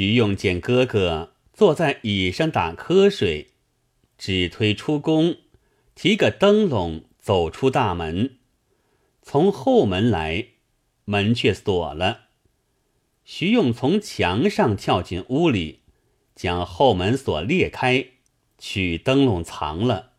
徐用见哥哥坐在椅上打瞌睡，只推出宫，提个灯笼走出大门，从后门来，门却锁了。徐用从墙上跳进屋里，将后门锁裂开，取灯笼藏了。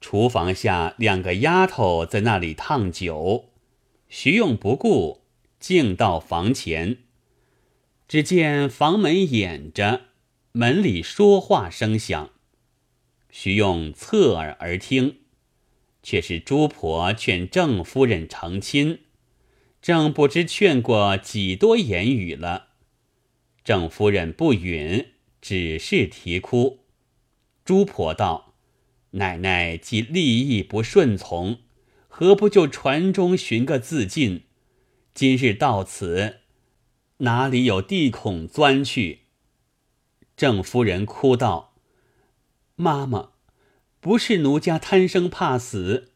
厨房下两个丫头在那里烫酒，徐用不顾，径到房前。只见房门掩着，门里说话声响。徐用侧耳而听，却是朱婆劝郑夫人成亲，正不知劝过几多言语了。郑夫人不允，只是啼哭。朱婆道：“奶奶既立意不顺从，何不就船中寻个自尽？今日到此。”哪里有地孔钻去？郑夫人哭道：“妈妈，不是奴家贪生怕死，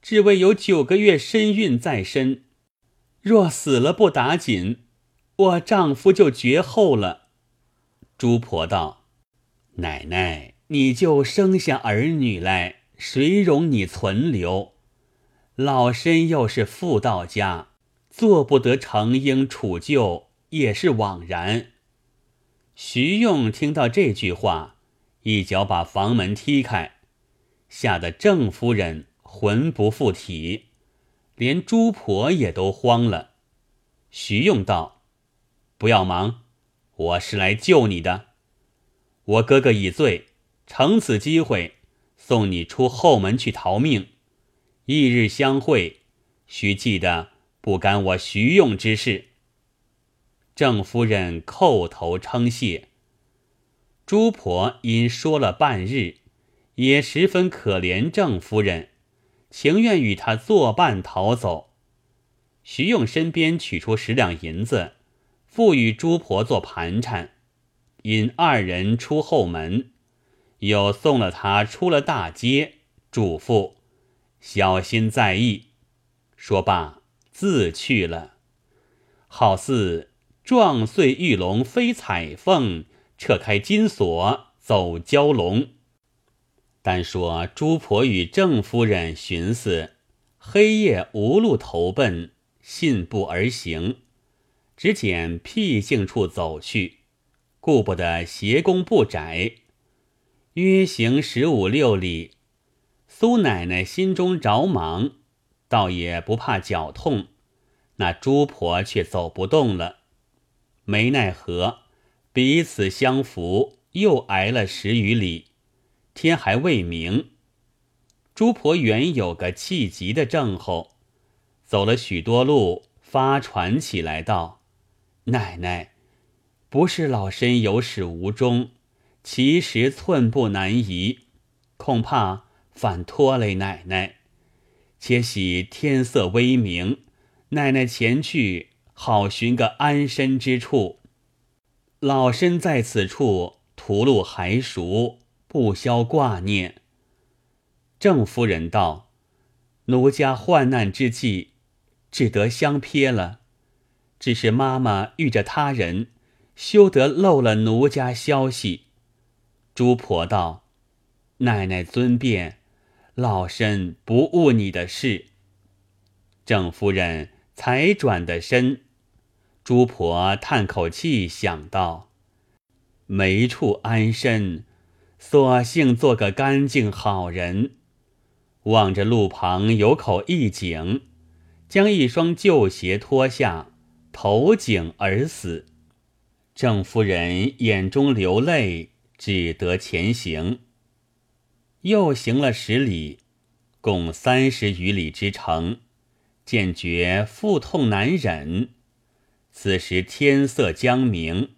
只为有九个月身孕在身。若死了不打紧，我丈夫就绝后了。”朱婆道：“奶奶，你就生下儿女来，谁容你存留？老身又是妇道家，做不得成婴处救。”也是枉然。徐用听到这句话，一脚把房门踢开，吓得郑夫人魂不附体，连朱婆也都慌了。徐用道：“不要忙，我是来救你的。我哥哥已罪，乘此机会送你出后门去逃命。翌日相会，须记得不干我徐用之事。”郑夫人叩头称谢。朱婆因说了半日，也十分可怜郑夫人，情愿与她作伴逃走。徐用身边取出十两银子，付与朱婆做盘缠，因二人出后门，又送了他出了大街，嘱咐小心在意。说罢，自去了，好似。撞碎玉龙飞彩凤，撤开金锁走蛟龙。单说朱婆与郑夫人寻思，黑夜无路投奔，信步而行，只捡僻静处走去，顾不得斜弓不窄，约行十五六里。苏奶奶心中着忙，倒也不怕脚痛，那朱婆却走不动了。没奈何，彼此相扶，又挨了十余里，天还未明。朱婆原有个气急的症候，走了许多路，发喘起来道：“奶奶，不是老身有始无终，其实寸步难移，恐怕反拖累奶奶。且喜天色微明，奶奶前去。”好寻个安身之处。老身在此处，途路还熟，不消挂念。郑夫人道：“奴家患难之际，只得相瞥了。只是妈妈遇着他人，休得漏了奴家消息。”朱婆道：“奶奶尊便，老身不误你的事。”郑夫人才转的身。朱婆叹口气，想到没处安身，索性做个干净好人。望着路旁有口一井，将一双旧鞋脱下，投井而死。郑夫人眼中流泪，只得前行。又行了十里，共三十余里之程，渐觉腹痛难忍。此时天色将明，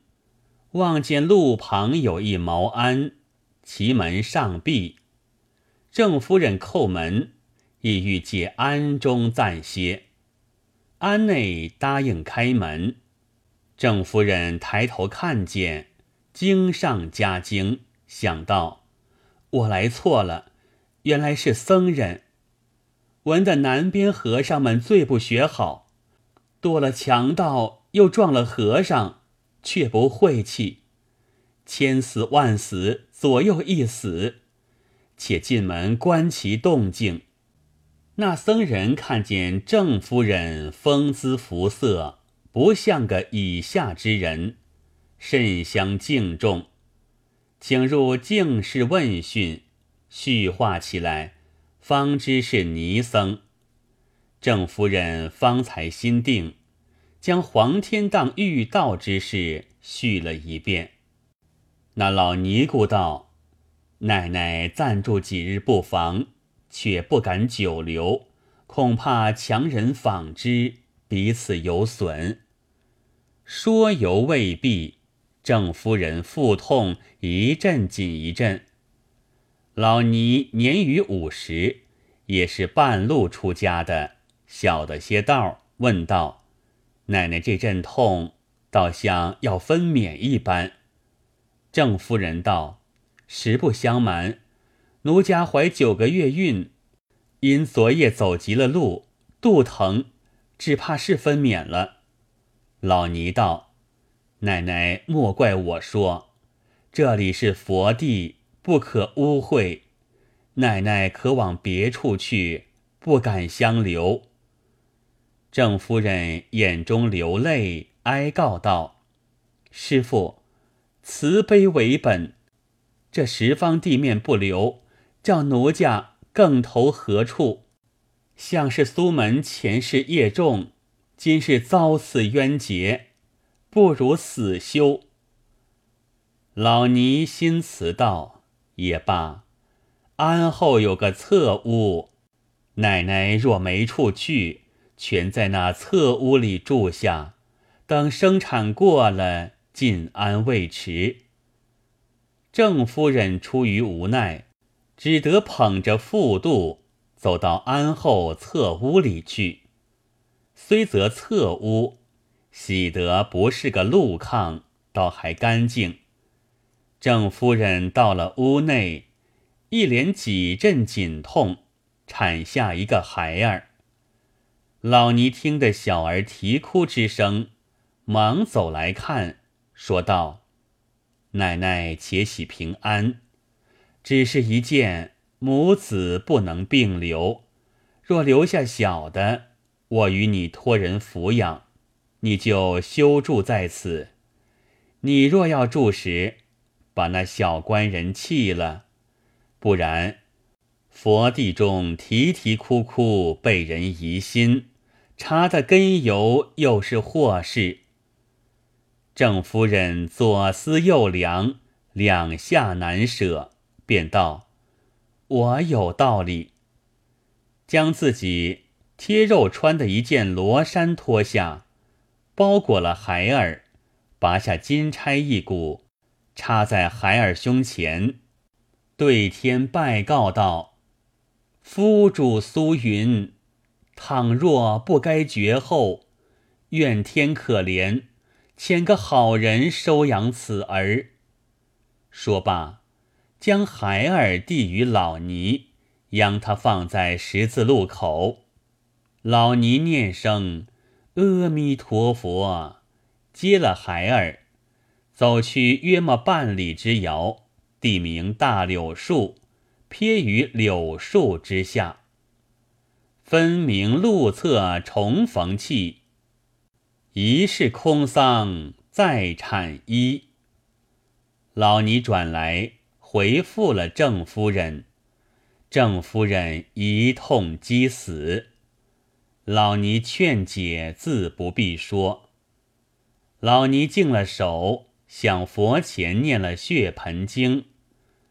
望见路旁有一茅庵，其门上闭。郑夫人叩门，意欲借庵中暂歇。庵内答应开门。郑夫人抬头看见，惊上加惊，想到我来错了，原来是僧人。闻得南边和尚们最不学好，多了强盗。又撞了和尚，却不晦气，千死万死，左右一死。且进门观其动静。那僧人看见郑夫人风姿服色，不像个以下之人，甚相敬重，请入净室问讯，叙话起来，方知是尼僧。郑夫人方才心定，将黄天荡遇道之事叙了一遍。那老尼姑道。奶奶暂住几日不妨，却不敢久留，恐怕强人访之，彼此有损。说犹未毕，郑夫人腹痛一阵紧一阵。老尼年逾五十，也是半路出家的，晓得些道，问道：“奶奶这阵痛，倒像要分娩一般。”郑夫人道。实不相瞒，奴家怀九个月孕，因昨夜走急了路，肚疼，只怕是分娩了。老尼道：“奶奶莫怪我说，这里是佛地，不可污秽。奶奶可往别处去，不敢相留。”郑夫人眼中流泪，哀告道：“师傅，慈悲为本。”这十方地面不留，叫奴家更投何处？像是苏门前世业重，今世遭此冤劫，不如死休。老尼心慈道：“也罢，安后有个侧屋，奶奶若没处去，全在那侧屋里住下，等生产过了，进安未迟。”郑夫人出于无奈，只得捧着腹肚走到安后侧屋里去。虽则侧屋，喜得不是个路炕，倒还干净。郑夫人到了屋内，一连几阵紧痛，产下一个孩儿。老尼听得小儿啼哭之声，忙走来看，说道。奶奶且喜平安，只是一件母子不能并留。若留下小的，我与你托人抚养，你就休住在此。你若要住时，把那小官人弃了，不然佛地中啼啼哭哭，被人疑心，查的根由又是祸事。郑夫人左思右量，两下难舍，便道：“我有道理。”将自己贴肉穿的一件罗衫脱下，包裹了孩儿，拔下金钗一股，插在孩儿胸前，对天拜告道：“夫主苏云，倘若不该绝后，愿天可怜。”遣个好人收养此儿。说罢，将孩儿递与老尼，央他放在十字路口。老尼念声阿弥陀佛，接了孩儿，走去约莫半里之遥，地名大柳树，撇于柳树之下，分明路侧重逢气。一世空桑再产一，老尼转来回复了郑夫人，郑夫人一痛击死。老尼劝解自不必说。老尼净了手，向佛前念了血盆经，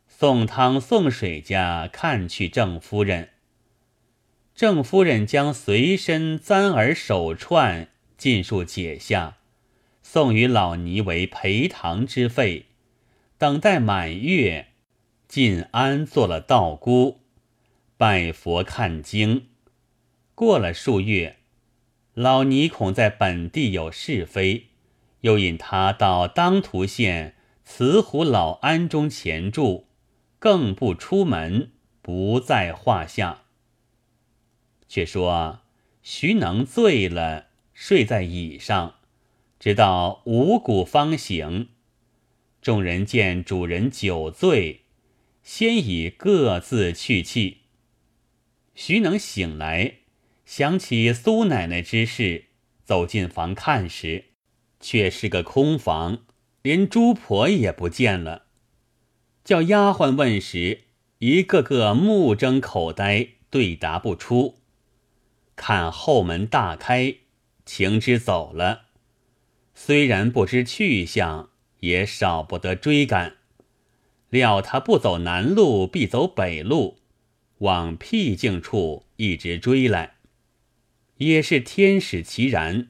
送汤送水家看去郑夫人。郑夫人将随身簪儿手串。尽数解下，送与老尼为陪堂之费。等待满月，晋安做了道姑，拜佛看经。过了数月，老尼恐在本地有是非，又引他到当涂县慈湖老庵中前住，更不出门，不在话下。却说徐能醉了。睡在椅上，直到五谷方醒。众人见主人酒醉，先已各自去气。徐能醒来，想起苏奶奶之事，走进房看时，却是个空房，连朱婆也不见了。叫丫鬟问时，一个个目睁口呆，对答不出。看后门大开，情之走了。虽然不知去向。也少不得追赶，料他不走南路，必走北路，往僻静处一直追来。也是天使其然，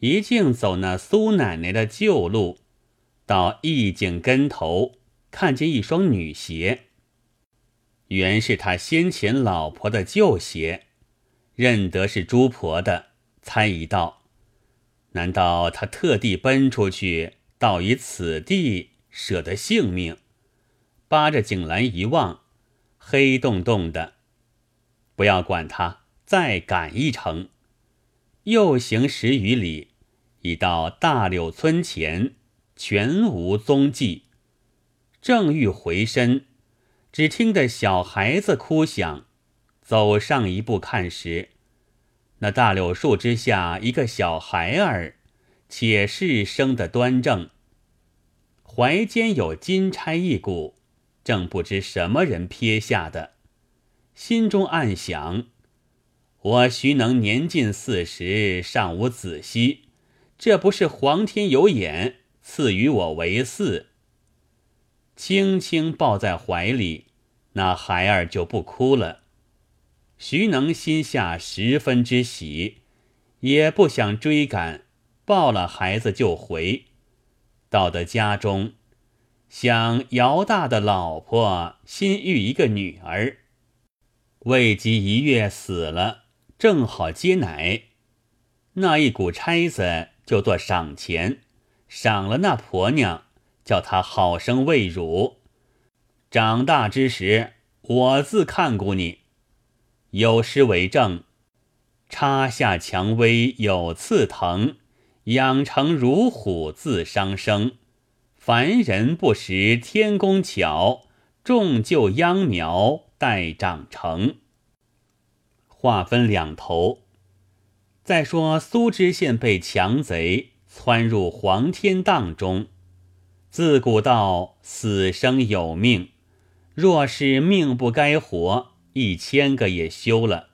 一径走那苏奶奶的旧路，到意境跟头，看见一双女鞋，原是他先前老婆的旧鞋，认得是朱婆的，猜疑道：难道他特地奔出去？到以此地舍得性命，扒着井栏一望，黑洞洞的。不要管他，再赶一程，又行十余里，已到大柳村前，全无踪迹。正欲回身，只听得小孩子哭响，走上一步看时，那大柳树之下一个小孩儿。且是生得端正，怀间有金钗一股，正不知什么人撇下的，心中暗想：我徐能年近四十，尚无子息，这不是皇天有眼，赐予我为嗣。轻轻抱在怀里，那孩儿就不哭了。徐能心下十分之喜，也不想追赶。抱了孩子就回，到得家中，想姚大的老婆新育一个女儿，未及一月死了，正好接奶，那一股差子就做赏钱，赏了那婆娘，叫她好生喂乳，长大之时，我自看顾你。有诗为证：插下蔷薇有刺藤。养成如虎自伤生，凡人不识天公巧，种就秧苗待长成。话分两头，再说苏知县被强贼窜入黄天荡中，自古道死生有命，若是命不该活，一千个也休了。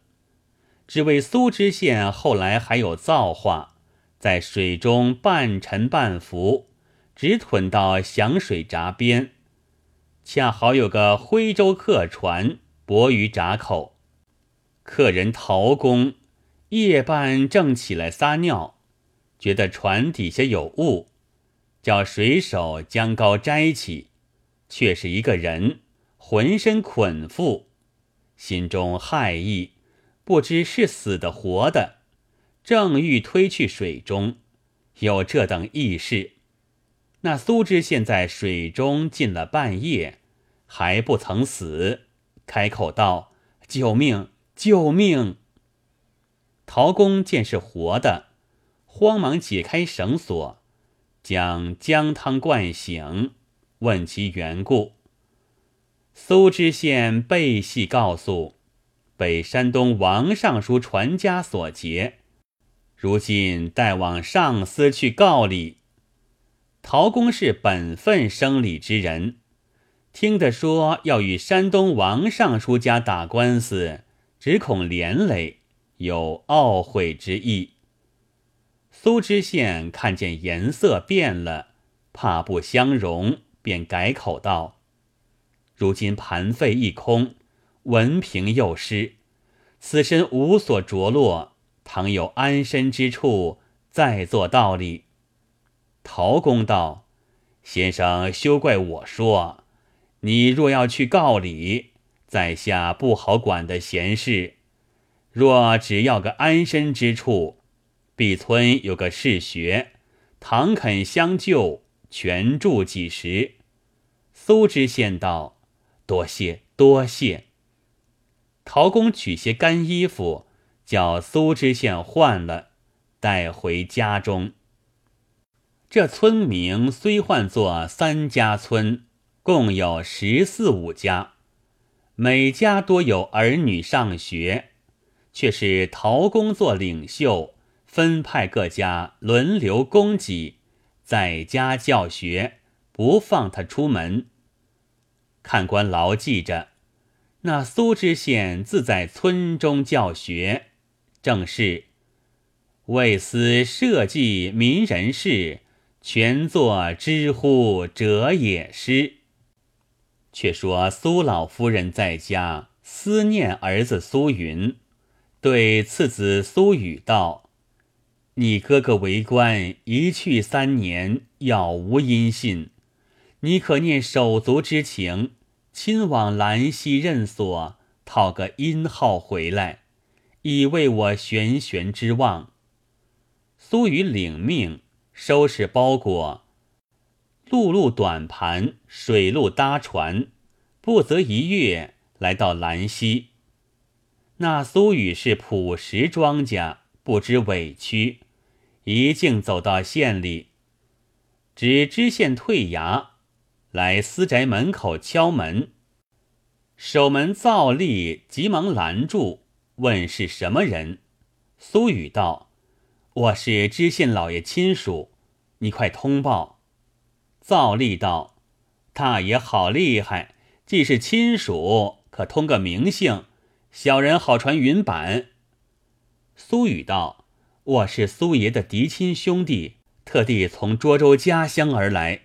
只为苏知县后来还有造化。在水中半沉半浮，直吞到响水闸边，恰好有个徽州客船泊于闸口。客人陶公夜半正起来撒尿，觉得船底下有物，叫水手将篙摘起，却是一个人，浑身捆缚，心中骇意，不知是死的活的。正欲推去水中，有这等异事。那苏知县在水中浸了半夜，还不曾死，开口道：“救命！救命！”陶公见是活的，慌忙解开绳索，将姜汤灌醒，问其缘故。苏知县背细告诉，被山东王尚书传家所劫。如今待往上司去告礼。陶公是本分生理之人，听得说要与山东王尚书家打官司，只恐连累，有懊悔之意。苏知县看见颜色变了，怕不相容，便改口道：“如今盘费一空，文凭又失，此身无所着落。”倘有安身之处，再做道理。陶公道：“先生休怪我说，你若要去告礼，在下不好管的闲事。若只要个安身之处，毕村有个士学，倘肯相救，全住几时。”苏知县道：“多谢多谢。”陶公取些干衣服。叫苏知县换了，带回家中。这村名虽唤作三家村，共有十四五家，每家多有儿女上学，却是陶公做领袖，分派各家轮流供给，在家教学，不放他出门。看官牢记着，那苏知县自在村中教学，正是为思社稷民人事，全作知乎者也诗。却说苏老夫人在家思念儿子苏云，对次子苏宇道：“你哥哥为官一去三年，杳无音信，你可念手足之情。”亲往兰溪任所，讨个音号回来，以慰我悬悬之望。苏雨领命，收拾包裹，陆路短盘，水路搭船，不则一月，来到兰溪。那苏雨是朴实庄稼，不知委屈，一径走到县里，只知县退衙。来私宅门口敲门，守门造吏急忙拦住，问是什么人。苏雨道：“我是知县老爷亲属，你快通报。”造吏道：“大爷好厉害，既是亲属，可通个名姓，小人好传云板。”苏雨道：“我是苏爷的嫡亲兄弟，特地从涿州家乡而来。”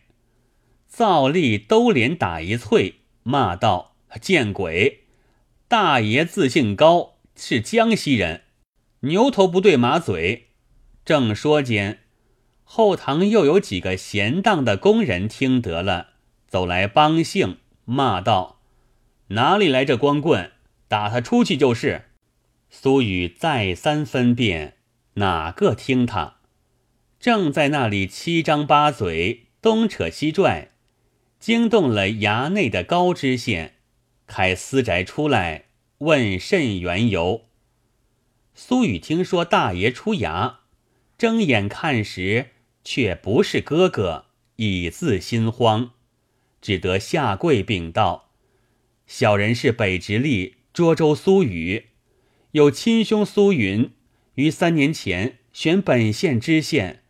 造吏兜脸打一啐，骂道：“见鬼！大爷自姓高，是江西人，牛头不对马嘴。”正说间，后堂又有几个闲荡的工人听得了，走来帮姓，骂道：“哪里来这光棍？打他出去就是！”苏雨再三分辨，哪个听他？正在那里七张八嘴，东扯西拽。惊动了衙内的高知县，开私宅出来问甚缘由。苏雨听说大爷出衙，睁眼看时，却不是哥哥，已自心慌，只得下跪禀道：“小人是北直隶涿州苏雨，有亲兄苏云，于三年前选本县知县，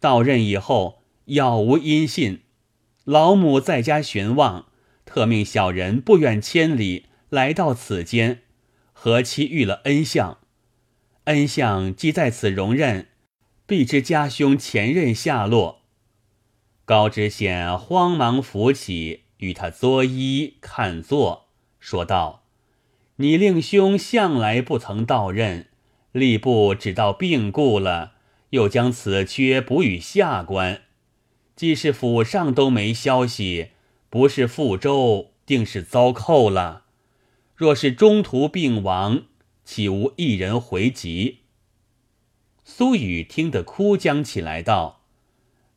到任以后杳无音信。”老母在家寻望，特命小人不远千里来到此间，何期遇了恩相。恩相既在此容任，必知家兄前任下落。高知县慌忙扶起，与他作揖看坐，说道：“你令兄向来不曾到任，吏部只道病故了，又将此缺补与下官。”既是府上都没消息，不是覆州，定是遭扣了。若是中途病亡，岂无一人回籍？苏雨听得哭将起来，道：“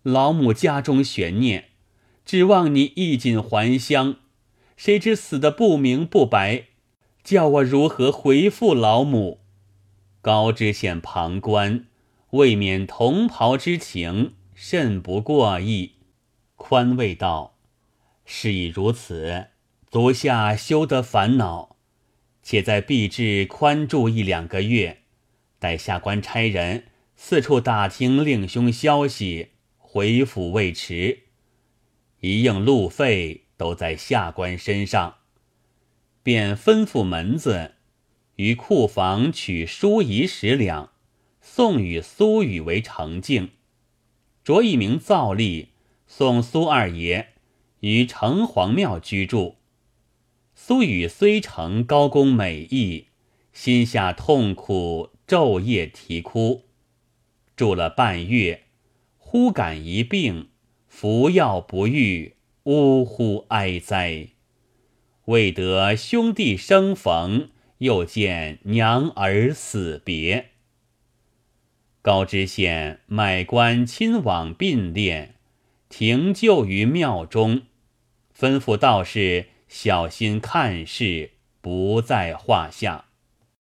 老母家中悬念，指望你衣锦还乡，谁知死的不明不白，叫我如何回复老母？”高知县旁观，未免同袍之情。甚不过意，宽慰道：“事已如此，足下休得烦恼，且在敝治宽住一两个月，待下官差人四处打听令兄消息，回府未迟。一应路费都在下官身上，便吩咐门子于库房取书仪十两，送与苏雨为成敬。”着一名造吏送苏二爷于城隍庙居住。苏雨虽承高公美意，心下痛苦，昼夜啼哭。住了半月，忽感一病，服药不愈，呜呼哀哉。未得兄弟生逢，又见娘儿死别。高知县买官亲往并列，停柩于庙中，吩咐道士小心看事，不在话下。